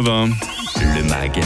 Le MAG,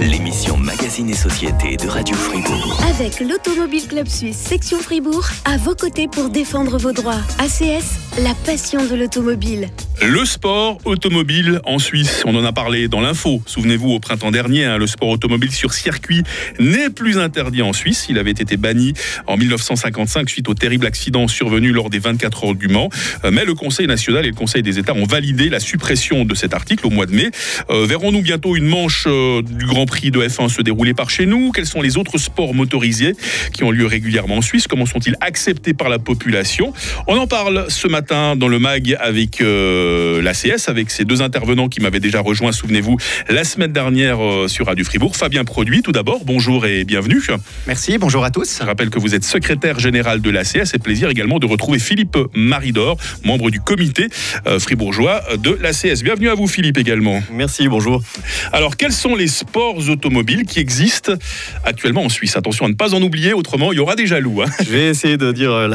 l'émission Magazine et Société de Radio Fribourg. Avec l'Automobile Club Suisse, section Fribourg, à vos côtés pour défendre vos droits. ACS, la passion de l'automobile. Le sport automobile en Suisse, on en a parlé dans l'info. Souvenez-vous, au printemps dernier, hein, le sport automobile sur circuit n'est plus interdit en Suisse. Il avait été banni en 1955 suite au terrible accident survenu lors des 24 heures du Mans. Euh, mais le Conseil national et le Conseil des États ont validé la suppression de cet article au mois de mai. Euh, verrons-nous bientôt une manche euh, du Grand Prix de F1 se dérouler par chez nous Quels sont les autres sports motorisés qui ont lieu régulièrement en Suisse? Comment sont-ils acceptés par la population? On en parle ce matin dans le MAG avec l'ACS, avec ces deux intervenants qui m'avaient déjà rejoint, souvenez-vous, la semaine dernière sur Radio Fribourg. Fabien Produit, tout d'abord, bonjour et bienvenue. Merci, bonjour à tous. Je rappelle que vous êtes secrétaire général de l'ACS et plaisir également de retrouver Philippe Maridor, membre du comité fribourgeois de l'ACS. Bienvenue à vous Philippe également. Merci, bonjour. Alors, quels sont les sports automobiles qui existent actuellement en Suisse? Attention à ne pas en oublier, autrement il y aura des jaloux. Hein. Je vais essayer de dire euh,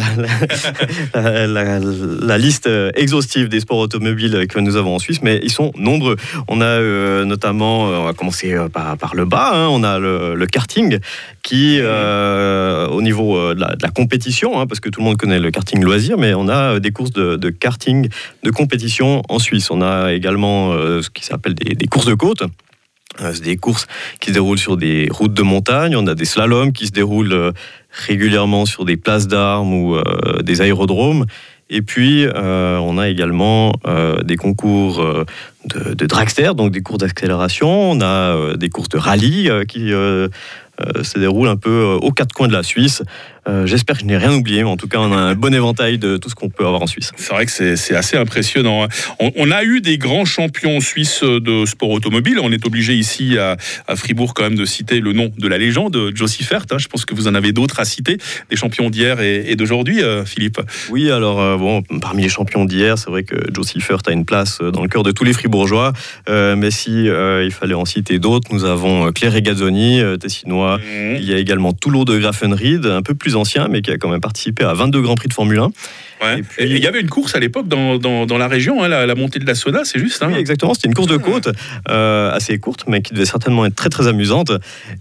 la, liste euh, exhaustive des sports automobiles que nous avons en Suisse, mais ils sont nombreux. On a euh, notamment, on va commencer par, le bas, hein, on a le, karting qui, au niveau de la, compétition, hein, parce que tout le monde connaît le karting loisir, mais on a des courses de, karting de compétition en Suisse. On a également ce qui s'appelle des courses de côte. C'est des courses qui se déroulent sur des routes de montagne. On a des slaloms qui se déroulent régulièrement sur des places d'armes ou euh, des aérodromes. Et puis, euh, on a également euh, des concours de, de, dragster, donc des courses d'accélération. On a des courses de rallye qui se déroulent un peu aux quatre coins de la Suisse. Euh, J'espère que je n'ai rien oublié, mais en tout cas, on a un bon éventail de tout ce qu'on peut avoir en Suisse. C'est vrai que c'est assez impressionnant. hein. On, on, a eu des grands champions suisses de sport automobile. On est obligé ici à, à, Fribourg quand même de citer le nom de la légende, Josie Fert. Hein. Je pense que vous en avez d'autres à citer, des champions d'hier et, et d'aujourd'hui, euh, Philippe. Oui, alors euh, bon, parmi les champions d'hier, c'est vrai que Josie Fert a une place dans le cœur de tous les Fribourgeois. Euh, mais si il fallait en citer d'autres, nous avons Claire Regazzoni, tessinois. Mmh. Il y a également Toulot de Grafenried, un peu plus ancien, mais qui a quand même participé à 22 Grands Prix de Formule 1. Ouais. Et puis... il y avait une course à l'époque dans, dans, dans, la région, hein, la, la, montée de la Soda, c'est juste. Hein oui, exactement, c'était une course de côte, euh, assez courte, mais qui devait certainement être très très amusante.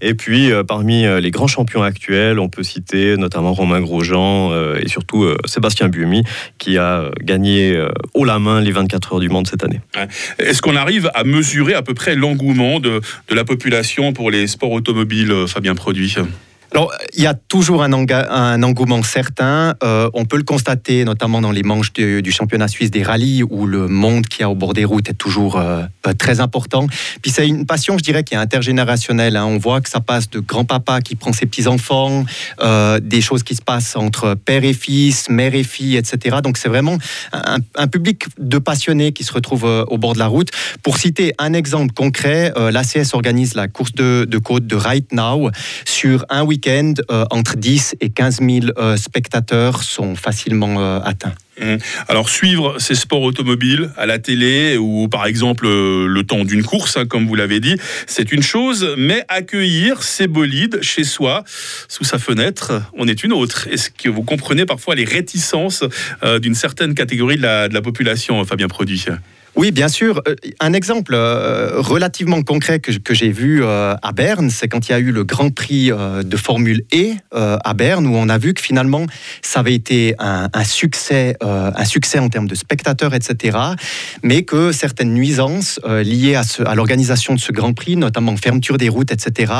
Et puis, euh, parmi les grands champions actuels, on peut citer notamment Romain Grosjean euh, et surtout Sébastien Buemi, qui a gagné haut la main les 24 heures du monde cette année. Ouais. Est-ce qu'on arrive à mesurer à peu près l'engouement de, de la population pour les sports automobiles, Fabien Produit? Alors, il y a toujours un, engouement certain. Euh, on peut le constater, notamment dans les manches du championnat suisse des rallyes, où le monde qui a au bord des routes est toujours euh, très important. Puis c'est une passion, je dirais, qui est intergénérationnelle. Hein. On voit que ça passe de grand-papa qui prend ses petits-enfants, euh, des choses qui se passent entre père et fils, mère et fille, etc. Donc c'est vraiment un, un, public de passionnés qui se retrouve au bord de la route. Pour citer un exemple concret, l'ACS organise la course de, de côte de Right Now sur un week euh, entre 10 et 15 000 euh, spectateurs sont facilement euh, atteints. Mmh. Alors suivre ces sports automobiles à la télé ou par exemple le temps d'une course, hein, comme vous l'avez dit, c'est une chose, mais accueillir ces bolides chez soi, sous sa fenêtre, on est une autre. Est-ce que vous comprenez parfois les réticences d'une certaine catégorie de la, de la population, Fabien Produit oui, bien sûr. Un exemple euh, relativement concret que, j'ai vu euh, à Berne, c'est quand il y a eu le Grand Prix euh, de Formule E à Berne, où on a vu que finalement, ça avait été un, un succès, un succès en termes de spectateurs, etc. Mais que certaines nuisances liées à, à l'organisation de ce Grand Prix, notamment fermeture des routes, etc.,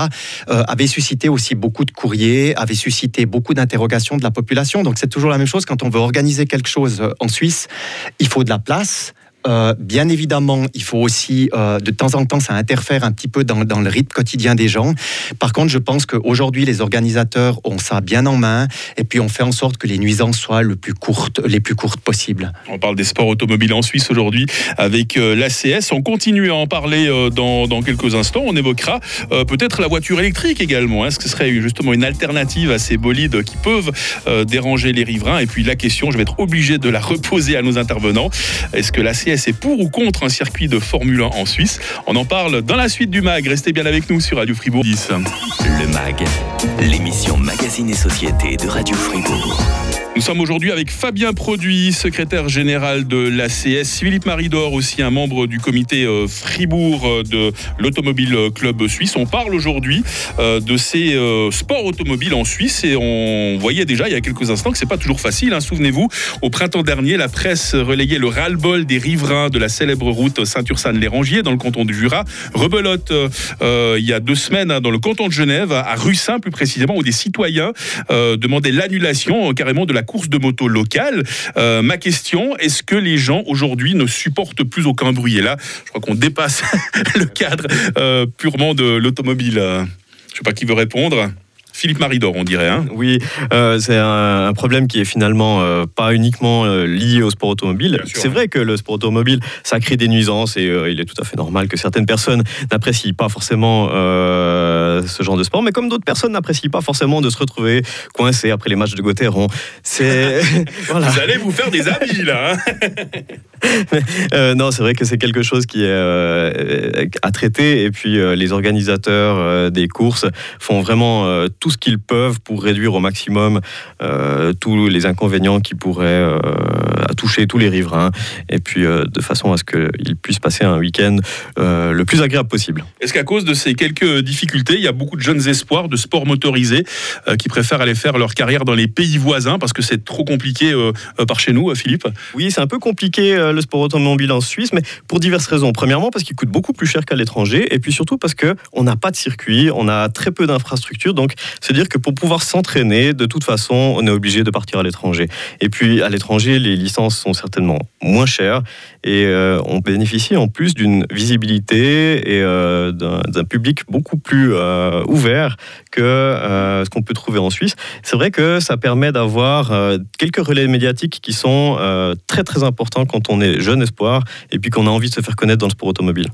avaient suscité aussi beaucoup de courriers, avaient suscité beaucoup d'interrogations de la population. Donc c'est toujours la même chose quand on veut organiser quelque chose en Suisse, il faut de la place. Euh, bien évidemment, il faut aussi, euh, de temps en temps, ça interfère un petit peu dans, le rythme quotidien des gens. Par contre, je pense qu'aujourd'hui, les organisateurs ont ça bien en main et puis on fait en sorte que les nuisances soient les plus courtes possibles. On parle des sports automobiles en Suisse aujourd'hui avec euh, l'ACS. On continue à en parler dans, quelques instants. On évoquera peut-être la voiture électrique également. Est-ce que ce serait justement une alternative à ces bolides qui peuvent déranger les riverains? Et puis la question, je vais être obligé de la reposer à nos intervenants. Est-ce que l'ACS c'est pour ou contre un circuit de Formule 1 en Suisse On en parle dans la suite du MAG. Restez bien avec nous sur Radio Fribourg 10. Le MAG, l'émission Magazine et Société de Radio Fribourg. Nous sommes aujourd'hui avec Fabien Produit, secrétaire général de l'ACS, Philippe Maridor, aussi un membre du comité euh, Fribourg euh, de l'Automobile Club Suisse. On parle aujourd'hui euh, de ces sports automobiles en Suisse et on voyait déjà il y a quelques instants que c'est pas toujours facile. Hein. Souvenez-vous, au printemps dernier, la presse relayait le ras-le-bol des riverains de la célèbre route Saint-Ursanne-les-Rangiers dans le canton du Jura. Rebelote il y a deux semaines hein, dans le canton de Genève, à Russin plus précisément, où des citoyens demandaient l'annulation carrément de la course de moto locale. Euh, ma question, est-ce que les gens aujourd'hui ne supportent plus aucun bruit? Et là, je crois qu'on dépasse le cadre euh, purement de l'automobile. Je ne sais pas qui veut répondre. Philippe Maridor, on dirait. Hein oui, euh, c'est un, problème qui est finalement euh, pas uniquement euh, lié au sport automobile. C'est vrai que le sport automobile, ça crée des nuisances et il est tout à fait normal que certaines personnes n'apprécient pas forcément ce genre de sport, mais comme d'autres personnes n'apprécient pas forcément de se retrouver coincés après les matchs de Gauthieron. C'est Vous allez vous faire des amis là. Hein non, c'est vrai que c'est quelque chose qui est à traiter. Et puis les organisateurs des courses font vraiment tout ce qu'ils peuvent pour réduire au maximum euh, tous les inconvénients qui pourraient euh, toucher tous les riverains, et puis euh, de façon à ce qu'ils puissent passer un week-end le plus agréable possible. Est-ce qu'à cause de ces quelques difficultés, il y a beaucoup de jeunes espoirs de sport motorisé qui préfèrent aller faire leur carrière dans les pays voisins parce que c'est trop compliqué par chez nous, Philippe? Oui, c'est un peu compliqué le sport automobile en Suisse, mais pour diverses raisons. Premièrement, parce qu'il coûte beaucoup plus cher qu'à l'étranger, et puis surtout parce qu'on n'a pas de circuit, on a très peu d'infrastructures, donc c'est-à-dire que pour pouvoir s'entraîner, de toute façon, on est obligé de partir à l'étranger. Et puis à l'étranger, les licences sont certainement moins chères et euh, on bénéficie en plus d'une visibilité et euh, d'un public beaucoup plus euh, ouvert que ce qu'on peut trouver en Suisse. C'est vrai que ça permet d'avoir quelques relais médiatiques qui sont très très importants quand on est jeune espoir et puis qu'on a envie de se faire connaître dans le sport automobile.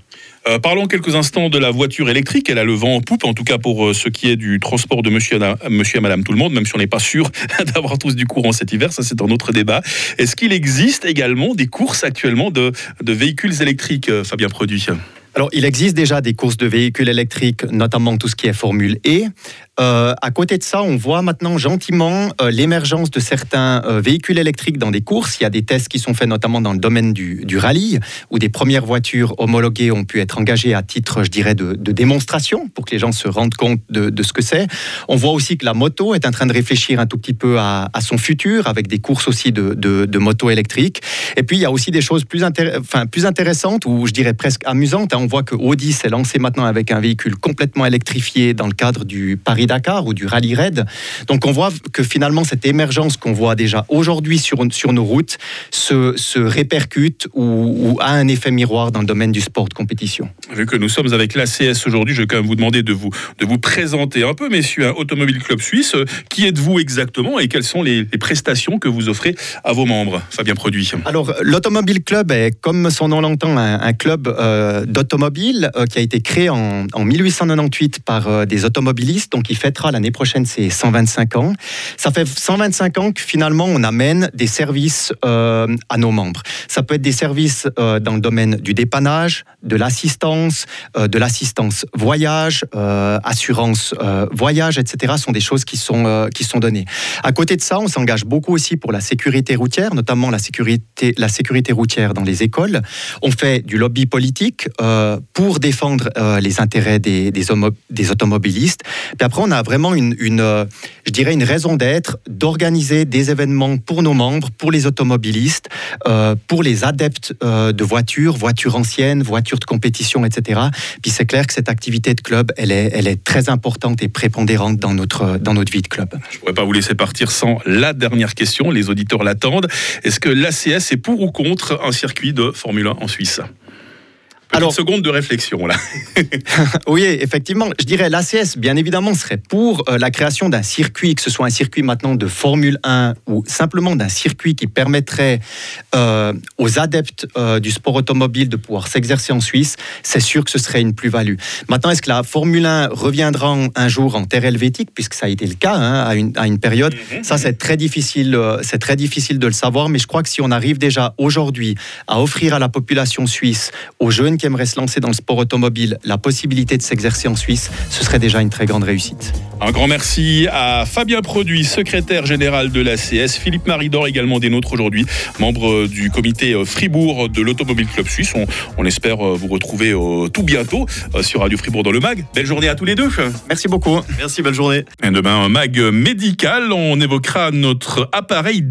Euh, parlons quelques instants de la voiture électrique. Elle a le vent en poupe, en tout cas pour euh, ce qui est du transport de monsieur, monsieur et madame tout le monde, même si on n'est pas sûr d'avoir tous du courant cet hiver. Ça, c'est un autre débat. Est-ce qu'il existe également des courses actuellement de, de véhicules électriques, euh, Fabien Produit? Alors, il existe déjà des courses de véhicules électriques, notamment tout ce qui est Formule E. Euh, à côté de ça, on voit maintenant gentiment euh, l'émergence de certains euh, véhicules électriques dans des courses. Il y a des tests qui sont faits notamment dans le domaine du, rallye, où des premières voitures homologuées ont pu être engagées à titre, je dirais, de, démonstration, pour que les gens se rendent compte de, ce que c'est. On voit aussi que la moto est en train de réfléchir un tout petit peu à, son futur, avec des courses aussi de, de, moto électriques. Et puis, il y a aussi des choses plus, enfin, plus intéressantes, ou je dirais presque amusantes. On voit que Audi s'est lancé maintenant avec un véhicule complètement électrifié dans le cadre du Paris dakar ou du Rallye Raid. Donc on voit que finalement cette émergence qu'on voit déjà aujourd'hui sur, sur nos routes se, se répercute ou, a un effet miroir dans le domaine du sport de compétition. Vu que nous sommes avec l'ACS aujourd'hui, je vais quand même vous demander de vous, de vous présenter un peu, messieurs, un Automobile Club Suisse. Qui êtes-vous exactement et quelles sont les, prestations que vous offrez à vos membres Fabien Produit? Alors l'Automobile Club est, comme son nom l'entend, un, club euh, d'automobile euh, qui a été créé en, en 1898 par euh, des automobilistes, donc qui fêtera l'année prochaine ses 125 ans. Ça fait 125 ans que finalement on amène des services euh, à nos membres. Ça peut être des services dans le domaine du dépannage, de l'assistance, de l'assistance voyage, assurance voyage, etc. sont des choses qui sont, qui sont données. À côté de ça, on s'engage beaucoup aussi pour la sécurité routière, notamment la sécurité, la sécurité routière dans les écoles. On fait du lobby politique pour défendre les intérêts des, des, automobilistes. Puis après, on a vraiment une, euh, je dirais, une raison d'être d'organiser des événements pour nos membres, pour les automobilistes, euh, pour les adeptes euh, de voitures, voitures anciennes, voitures de compétition, etc. Puis c'est clair que cette activité de club, elle est, elle est très importante et prépondérante dans notre, dans notre vie de club. Je ne pourrais pas vous laisser partir sans la dernière question. Les auditeurs l'attendent. Est-ce que l'ACS est pour ou contre un circuit de Formule 1 en Suisse? Alors, une seconde de réflexion là. oui, effectivement, je dirais l'ACS, bien évidemment, serait pour euh, la création d'un circuit, que ce soit un circuit maintenant de Formule 1 ou simplement d'un circuit qui permettrait euh, aux adeptes euh, du sport automobile de pouvoir s'exercer en Suisse. C'est sûr que ce serait une plus-value. Maintenant, est-ce que la Formule 1 reviendra un jour en terre helvétique, puisque ça a été le cas hein, à, une, à, une, période mhm. Ça, c'est très difficile, c'est très difficile de le savoir, mais je crois que si on arrive déjà aujourd'hui à offrir à la population suisse, aux jeunes qui aimerait se lancer dans le sport automobile la possibilité de s'exercer en Suisse, ce serait déjà une très grande réussite. Un grand merci à Fabien Produit, secrétaire général de l'ACS, Philippe Maridor également des nôtres aujourd'hui, membre du comité Fribourg de l'Automobile Club Suisse. On, on espère vous retrouver euh, tout bientôt euh, sur Radio Fribourg dans le MAG. Belle journée à tous les deux. Merci beaucoup. Merci, belle journée. Et demain, un MAG médical, on évoquera notre appareil